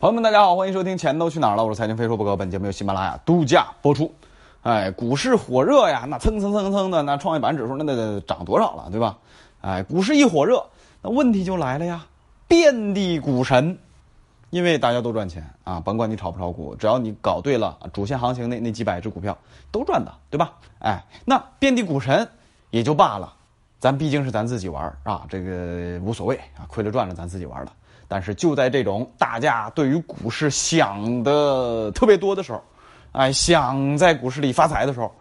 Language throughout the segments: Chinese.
朋友们，大家好，欢迎收听《钱都去哪儿了》，我是财经飞说不可，本节目由喜马拉雅独家播出。哎，股市火热呀，那蹭蹭蹭蹭的，那创业板指数那得涨多少了，对吧？哎，股市一火热，那问题就来了呀，遍地股神，因为大家都赚钱啊，甭管你炒不炒股，只要你搞对了，主线行情那那几百只股票都赚的，对吧？哎，那遍地股神也就罢了，咱毕竟是咱自己玩啊，这个无所谓啊，亏了赚了咱自己玩了。但是就在这种大家对于股市想的特别多的时候，哎，想在股市里发财的时候，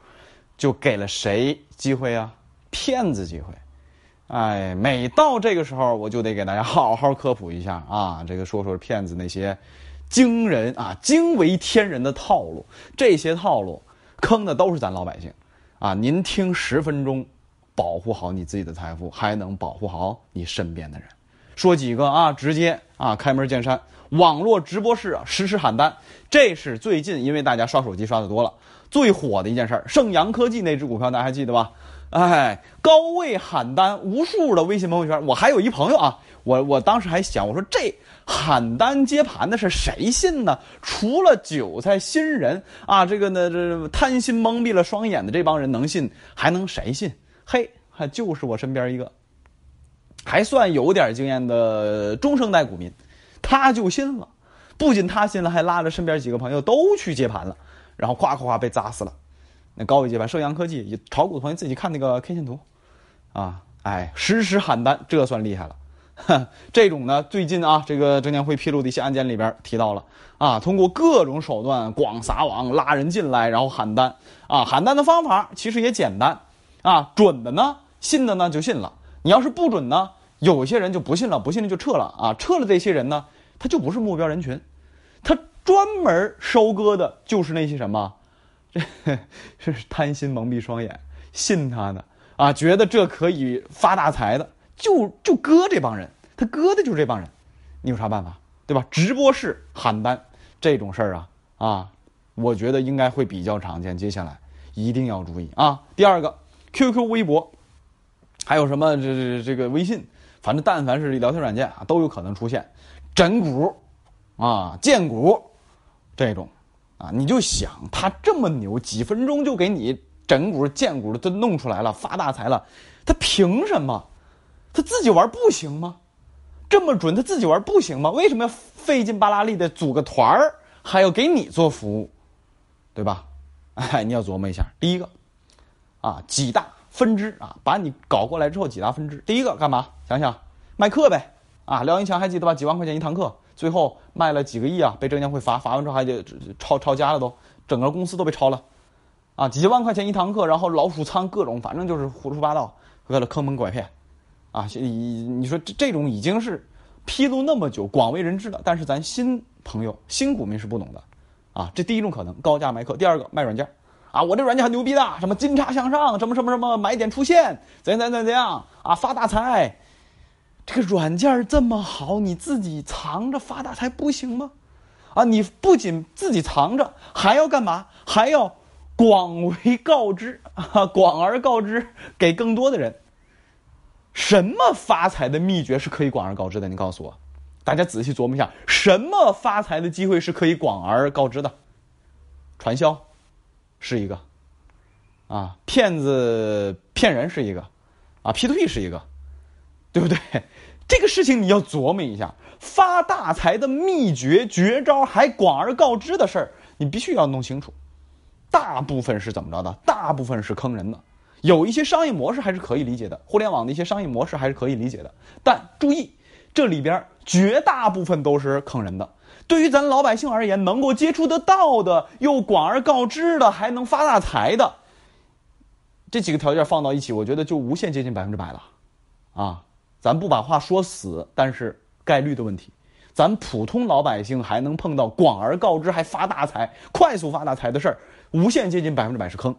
就给了谁机会啊？骗子机会！哎，每到这个时候，我就得给大家好好科普一下啊，这个说说骗子那些惊人啊、惊为天人的套路，这些套路坑的都是咱老百姓啊！您听十分钟，保护好你自己的财富，还能保护好你身边的人。说几个啊，直接啊，开门见山，网络直播室啊，实时喊单，这是最近因为大家刷手机刷的多了，最火的一件事儿。盛阳科技那只股票大家还记得吧？哎，高位喊单，无数的微信朋友圈。我还有一朋友啊，我我当时还想，我说这喊单接盘的是谁信呢？除了韭菜新人啊，这个呢，这贪心蒙蔽了双眼的这帮人能信，还能谁信？嘿，还就是我身边一个。还算有点经验的中生代股民，他就信了，不仅他信了，还拉着身边几个朋友都去接盘了，然后咵咵咵被砸死了。那高位接盘，盛阳科技炒股的朋友自己看那个 K 线图，啊，哎，实时喊单，这算厉害了。这种呢，最近啊，这个证监会披露的一些案件里边提到了，啊，通过各种手段广撒网拉人进来，然后喊单，啊，喊单的方法其实也简单，啊，准的呢，信的呢就信了，你要是不准呢？有些人就不信了，不信了就撤了啊！撤了这些人呢，他就不是目标人群，他专门收割的就是那些什么，这 是贪心蒙蔽双眼，信他的啊，觉得这可以发大财的，就就割这帮人，他割的就是这帮人，你有啥办法，对吧？直播室喊单这种事儿啊啊，我觉得应该会比较常见，接下来一定要注意啊。第二个，QQ、微博，还有什么这这这个微信。反正但凡是聊天软件啊，都有可能出现整蛊啊、荐股这种啊。你就想他这么牛，几分钟就给你整蛊、荐股都弄出来了，发大财了，他凭什么？他自己玩不行吗？这么准，他自己玩不行吗？为什么要费劲巴拉力的组个团儿，还要给你做服务，对吧？哎，你要琢磨一下。第一个啊，几大。分支啊，把你搞过来之后几大分支。第一个干嘛？想想卖课呗啊！廖英强还记得吧？几万块钱一堂课，最后卖了几个亿啊！被证监会罚，罚完之后还得抄抄家了，都整个公司都被抄了啊！几万块钱一堂课，然后老鼠仓各种，反正就是胡说八道，为了坑蒙拐骗啊！你你说这这种已经是披露那么久，广为人知的，但是咱新朋友、新股民是不懂的啊！这第一种可能，高价卖课；第二个卖软件。啊，我这软件很牛逼的，什么金叉向上，什么什么什么买点出现，怎样怎样怎样啊，发大财！这个软件这么好，你自己藏着发大财不行吗？啊，你不仅自己藏着，还要干嘛？还要广为告知啊，广而告之给更多的人。什么发财的秘诀是可以广而告之的？你告诉我，大家仔细琢磨一下，什么发财的机会是可以广而告之的？传销。是一个，啊，骗子骗人是一个，啊，P to P 是一个，对不对？这个事情你要琢磨一下，发大财的秘诀、绝招还广而告之的事儿，你必须要弄清楚。大部分是怎么着的？大部分是坑人的。有一些商业模式还是可以理解的，互联网的一些商业模式还是可以理解的。但注意，这里边绝大部分都是坑人的。对于咱老百姓而言，能够接触得到的，又广而告之的，还能发大财的，这几个条件放到一起，我觉得就无限接近百分之百了，啊，咱不把话说死，但是概率的问题，咱普通老百姓还能碰到广而告之还发大财、快速发大财的事儿，无限接近百分之百是坑，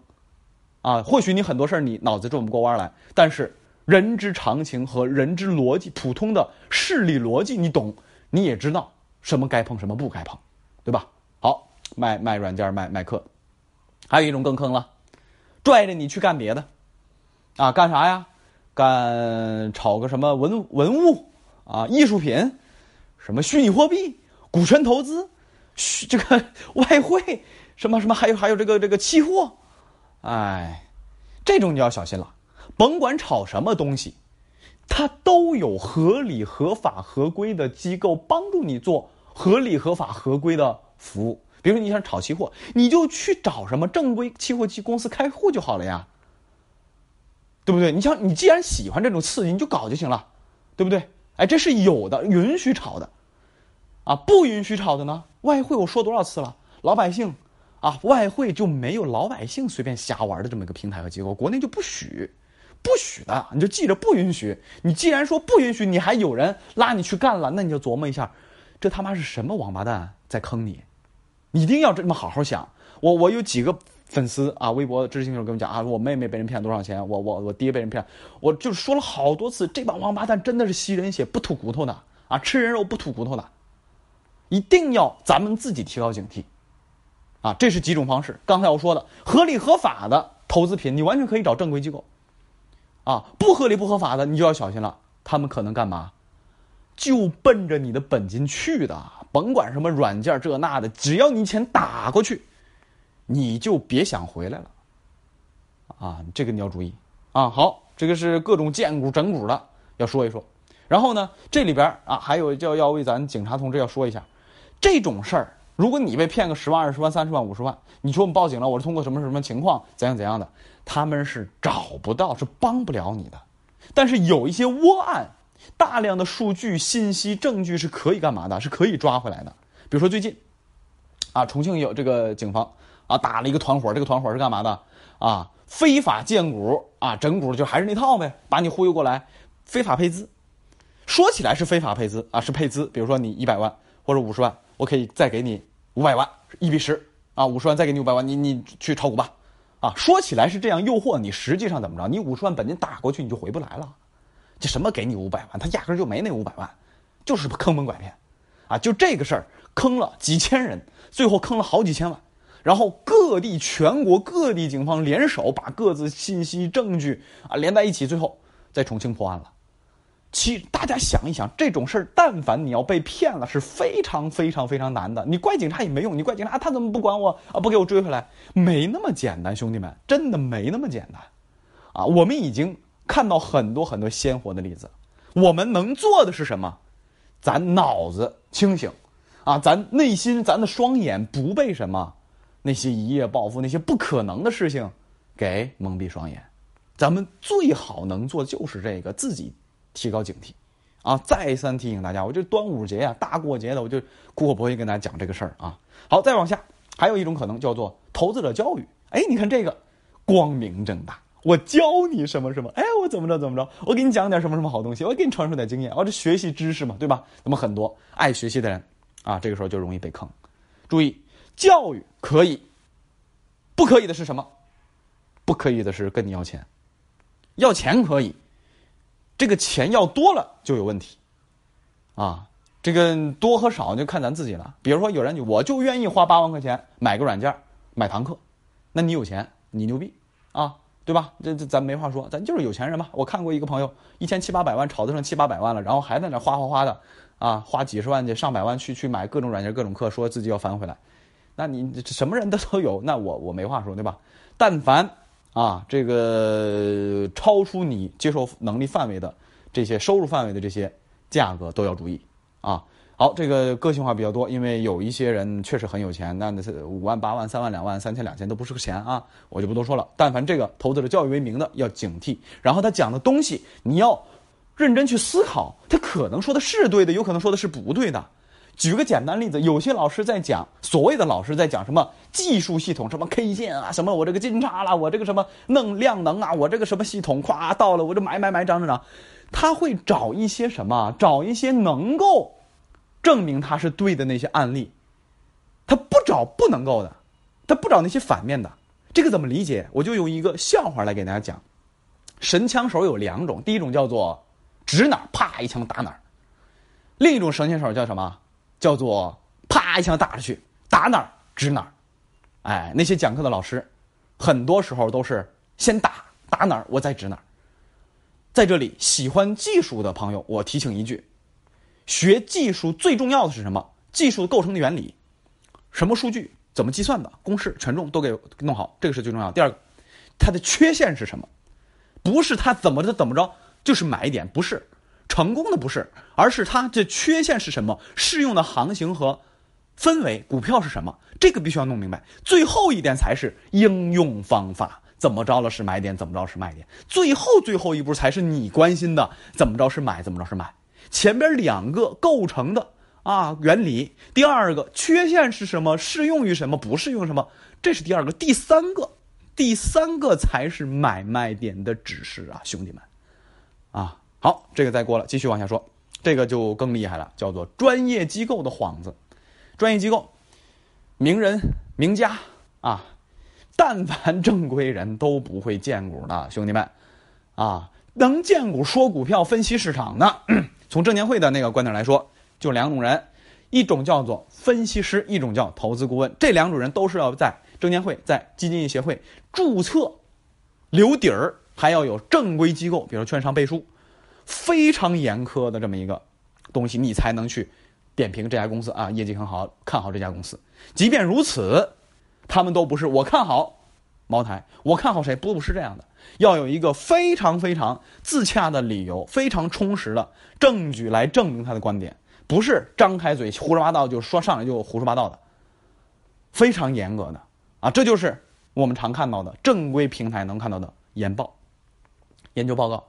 啊，或许你很多事儿你脑子转不过弯来，但是人之常情和人之逻辑，普通的势力逻辑你懂，你也知道。什么该碰，什么不该碰，对吧？好，卖卖软件，卖卖课，还有一种更坑了，拽着你去干别的，啊，干啥呀？干炒个什么文文物啊，艺术品，什么虚拟货币，股权投资，这个 外汇，什么什么，还有还有这个这个期货，哎，这种你要小心了。甭管炒什么东西，它都有合理、合法、合规的机构帮助你做合理、合法、合规的服务。比如说你想炒期货，你就去找什么正规期货机公司开户就好了呀，对不对？你像你既然喜欢这种刺激，你就搞就行了，对不对？哎，这是有的，允许炒的，啊，不允许炒的呢？外汇我说多少次了？老百姓啊，外汇就没有老百姓随便瞎玩的这么一个平台和机构，国内就不许，不许的，你就记着不允许。你既然说不允许，你还有人拉你去干了，那你就琢磨一下，这他妈是什么王八蛋在坑你？你一定要这么好好想。我 我有几个粉丝啊，微博知识星球跟我讲啊，我妹妹被人骗多少钱，我我我爹被人骗，我就说了好多次，这帮王八蛋真的是吸人血不吐骨头的啊，吃人肉不吐骨头的，一定要咱们自己提高警惕，啊，这是几种方式。刚才我说的合理合法的投资品，你完全可以找正规机构，啊，不合理不合法的你就要小心了，他们可能干嘛？就奔着你的本金去的，甭管什么软件这那的，只要你钱打过去，你就别想回来了。啊，这个你要注意啊。好，这个是各种荐股整股的要说一说。然后呢，这里边啊还有就要为咱警察同志要说一下，这种事儿，如果你被骗个十万、二十万、三十万、五十万，你说我们报警了，我是通过什么什么情况怎样怎样的，他们是找不到，是帮不了你的。但是有一些窝案。大量的数据、信息、证据是可以干嘛的？是可以抓回来的。比如说最近，啊，重庆有这个警方啊打了一个团伙，这个团伙是干嘛的？啊，非法荐股啊，整股就还是那套呗，把你忽悠过来，非法配资。说起来是非法配资啊，是配资。比如说你一百万或者五十万，我可以再给你五百万，一比十啊，五十万再给你五百万，你你去炒股吧。啊，说起来是这样诱惑你，实际上怎么着？你五十万本金打过去，你就回不来了。这什么给你五百万？他压根就没那五百万，就是坑蒙拐骗，啊，就这个事儿坑了几千人，最后坑了好几千万，然后各地全国各地警方联手把各自信息证据啊连在一起，最后在重庆破案了。其大家想一想，这种事儿，但凡你要被骗了，是非常非常非常难的。你怪警察也没用，你怪警察他怎么不管我啊？不给我追回来，没那么简单，兄弟们，真的没那么简单，啊，我们已经。看到很多很多鲜活的例子，我们能做的是什么？咱脑子清醒，啊，咱内心咱的双眼不被什么那些一夜暴富那些不可能的事情给蒙蔽双眼。咱们最好能做就是这个，自己提高警惕，啊，再三提醒大家，我这端午节呀，大过节的，我就苦口婆心跟大家讲这个事儿啊。好，再往下，还有一种可能叫做投资者教育。哎，你看这个光明正大。我教你什么什么？哎，我怎么着怎么着？我给你讲点什么什么好东西？我给你传授点经验。我这学习知识嘛，对吧？那么很多爱学习的人啊，这个时候就容易被坑。注意，教育可以，不可以的是什么？不可以的是跟你要钱。要钱可以，这个钱要多了就有问题。啊，这个多和少就看咱自己了。比如说，有人我就愿意花八万块钱买个软件买堂课，那你有钱，你牛逼啊！对吧？这这咱没话说，咱就是有钱人嘛。我看过一个朋友，一千七八百万炒得上七八百万了，然后还在那花花花的，啊，花几十万去上百万去去买各种软件、各种课，说自己要翻回来。那你什么人都都有，那我我没话说，对吧？但凡啊，这个超出你接受能力范围的这些收入范围的这些价格都要注意啊。好，这个个性化比较多，因为有一些人确实很有钱，那那是五万、八万、三万、两万、三千、两千都不是个钱啊，我就不多说了。但凡这个投资者教育为名的，要警惕。然后他讲的东西，你要认真去思考，他可能说的是对的，有可能说的是不对的。举个简单例子，有些老师在讲，所谓的老师在讲什么技术系统，什么 K 线啊，什么我这个金叉啦，我这个什么弄量能啊，我这个什么系统，咵到了我就买买买涨涨涨，他会找一些什么，找一些能够。证明他是对的那些案例，他不找不能够的，他不找那些反面的，这个怎么理解？我就用一个笑话来给大家讲。神枪手有两种，第一种叫做指哪啪一枪打哪儿，另一种神枪手叫什么？叫做啪一枪打出去，打哪儿指哪儿。哎，那些讲课的老师，很多时候都是先打打哪儿，我再指哪儿。在这里，喜欢技术的朋友，我提醒一句。学技术最重要的是什么？技术构成的原理，什么数据怎么计算的，公式权重都给弄好，这个是最重要。第二个，它的缺陷是什么？不是它怎么着怎么着就是买点，不是成功的不是，而是它这缺陷是什么？适用的行情和氛围，股票是什么？这个必须要弄明白。最后一点才是应用方法，怎么着了是买点，怎么着是卖点。最后最后一步才是你关心的，怎么着是买，怎么着是卖。前边两个构成的啊原理，第二个缺陷是什么？适用于什么？不适用什么？这是第二个，第三个，第三个才是买卖点的指示啊，兄弟们，啊，好，这个再过了，继续往下说，这个就更厉害了，叫做专业机构的幌子，专业机构，名人名家啊，但凡正规人都不会荐股的，兄弟们，啊，能荐股说股票分析市场的。从证监会的那个观点来说，就两种人，一种叫做分析师，一种叫投资顾问。这两种人都是要在证监会、在基金业协会注册、留底儿，还要有正规机构，比如券商背书，非常严苛的这么一个东西，你才能去点评这家公司啊，业绩很好，看好这家公司。即便如此，他们都不是我看好。茅台，我看好谁？不不是这样的，要有一个非常非常自洽的理由，非常充实的证据来证明他的观点，不是张开嘴胡说八道就说上来就胡说八道的，非常严格的啊，这就是我们常看到的正规平台能看到的研报、研究报告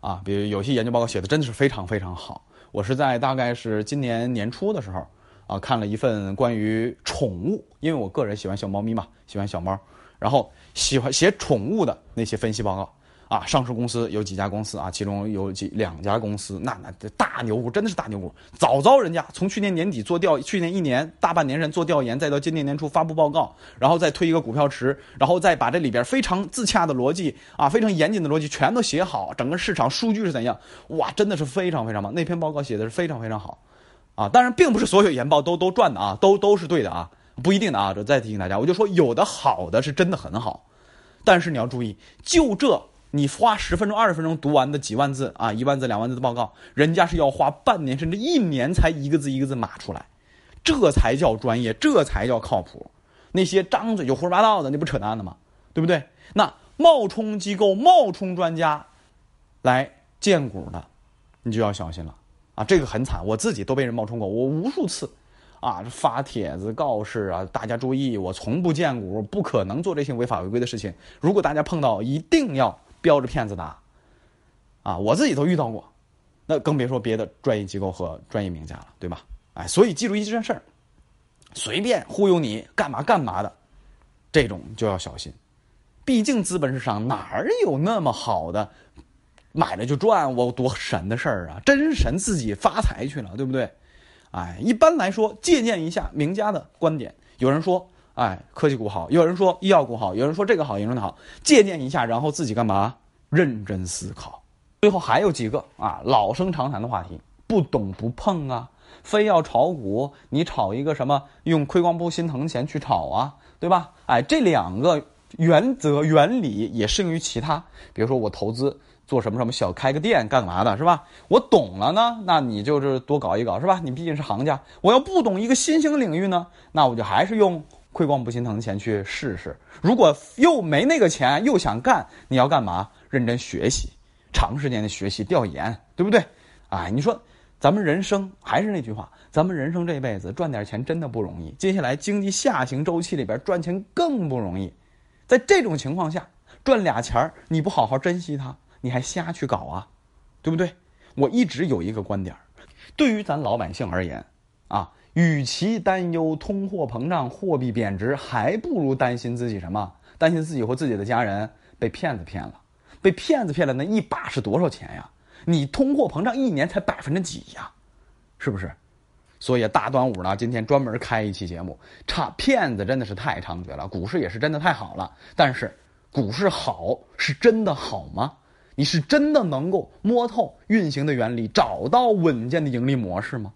啊，比如有些研究报告写的真的是非常非常好。我是在大概是今年年初的时候啊，看了一份关于宠物，因为我个人喜欢小猫咪嘛，喜欢小猫。然后喜欢写宠物的那些分析报告啊，上市公司有几家公司啊，其中有几两家公司，那那大牛股真的是大牛股，早早人家从去年年底做调，去年一年大半年人做调研，再到今年年初发布报告，然后再推一个股票池，然后再把这里边非常自洽的逻辑啊，非常严谨的逻辑全都写好，整个市场数据是怎样？哇，真的是非常非常棒，那篇报告写的是非常非常好，啊，当然并不是所有研报都都赚的啊，都都是对的啊。不一定的啊，这再提醒大家，我就说有的好的是真的很好，但是你要注意，就这你花十分钟、二十分钟读完的几万字啊，一万字、两万字的报告，人家是要花半年甚至一年才一个字一个字码出来，这才叫专业，这才叫靠谱。那些张嘴就胡说八道的，那不扯淡的吗？对不对？那冒充机构、冒充专家来荐股的，你就要小心了啊！这个很惨，我自己都被人冒充过，我无数次。啊，发帖子告示啊，大家注意，我从不荐股，不可能做这些违法违规的事情。如果大家碰到，一定要标着骗子打。啊，我自己都遇到过，那更别说别的专业机构和专业名家了，对吧？哎，所以记住一件事儿，随便忽悠你干嘛干嘛的，这种就要小心。毕竟资本市场哪儿有那么好的买了就赚，我多神的事儿啊！真神自己发财去了，对不对？哎，一般来说，借鉴一下名家的观点。有人说，哎，科技股好；有人说医药股好；有人说这个好，有人那好。借鉴一下，然后自己干嘛？认真思考。最后还有几个啊，老生常谈的话题，不懂不碰啊。非要炒股，你炒一个什么？用亏光不心疼钱去炒啊，对吧？哎，这两个原则原理也适用于其他。比如说我投资。做什么什么小开个店干嘛的，是吧？我懂了呢，那你就是多搞一搞，是吧？你毕竟是行家。我要不懂一个新兴领域呢，那我就还是用亏光不心疼的钱去试试。如果又没那个钱，又想干，你要干嘛？认真学习，长时间的学习调研，对不对？哎，你说咱们人生还是那句话，咱们人生这辈子赚点钱真的不容易。接下来经济下行周期里边赚钱更不容易。在这种情况下，赚俩钱儿，你不好好珍惜它。你还瞎去搞啊，对不对？我一直有一个观点对于咱老百姓而言，啊，与其担忧通货膨胀、货币贬值，还不如担心自己什么？担心自己或自己的家人被骗子骗了，被骗子骗了，那一把是多少钱呀？你通货膨胀一年才百分之几呀？是不是？所以大端午呢，今天专门开一期节目，差骗子真的是太猖獗了，股市也是真的太好了。但是，股市好是真的好吗？你是真的能够摸透运行的原理，找到稳健的盈利模式吗？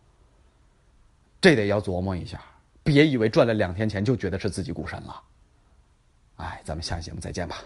这得要琢磨一下，别以为赚了两天钱就觉得是自己股神了。哎，咱们下期节目再见吧。